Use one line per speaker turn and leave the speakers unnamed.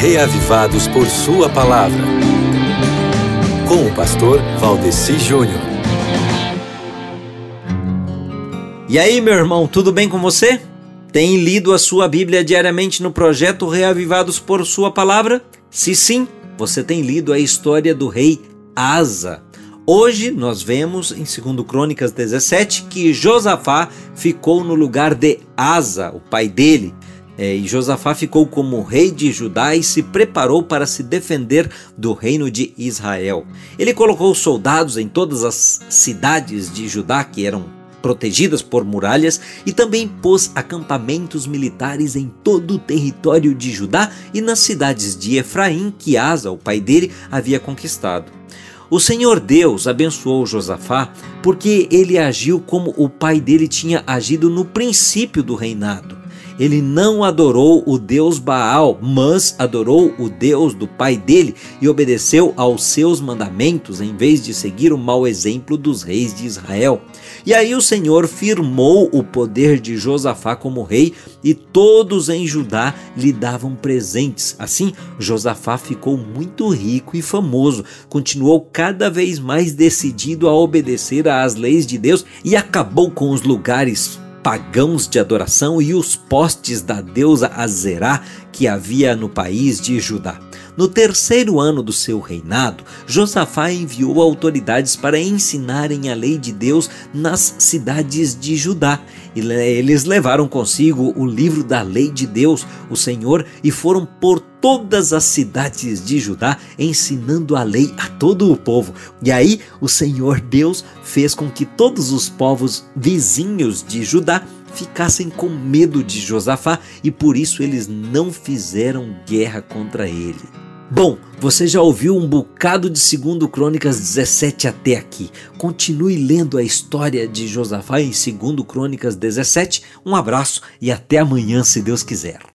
reavivados por Sua palavra. Com o pastor Valdeci Júnior.
E aí, meu irmão, tudo bem com você? Tem lido a sua Bíblia diariamente no projeto Reavivados por Sua Palavra? Se sim, você tem lido a história do rei Asa. Hoje nós vemos em 2 Crônicas 17 que Josafá ficou no lugar de Asa, o pai dele. É, e Josafá ficou como rei de Judá e se preparou para se defender do reino de Israel. Ele colocou soldados em todas as cidades de Judá que eram protegidas por muralhas, e também pôs acampamentos militares em todo o território de Judá e nas cidades de Efraim, que Asa, o pai dele, havia conquistado. O Senhor Deus abençoou Josafá porque ele agiu como o pai dele tinha agido no princípio do reinado. Ele não adorou o Deus Baal, mas adorou o Deus do pai dele e obedeceu aos seus mandamentos em vez de seguir o mau exemplo dos reis de Israel. E aí o Senhor firmou o poder de Josafá como rei e todos em Judá lhe davam presentes. Assim, Josafá ficou muito rico e famoso, continuou cada vez mais decidido a obedecer às leis de Deus e acabou com os lugares pagãos de adoração e os postes da deusa Azerá que havia no país de Judá. No terceiro ano do seu reinado, Josafá enviou autoridades para ensinarem a lei de Deus nas cidades de Judá. E eles levaram consigo o livro da lei de Deus, o Senhor, e foram por todas as cidades de Judá ensinando a lei a todo o povo. E aí o Senhor Deus fez com que todos os povos vizinhos de Judá ficassem com medo de Josafá e por isso eles não fizeram guerra contra ele. Bom, você já ouviu um bocado de 2 Crônicas 17 até aqui. Continue lendo a história de Josafá em 2 Crônicas 17. Um abraço e até amanhã, se Deus quiser.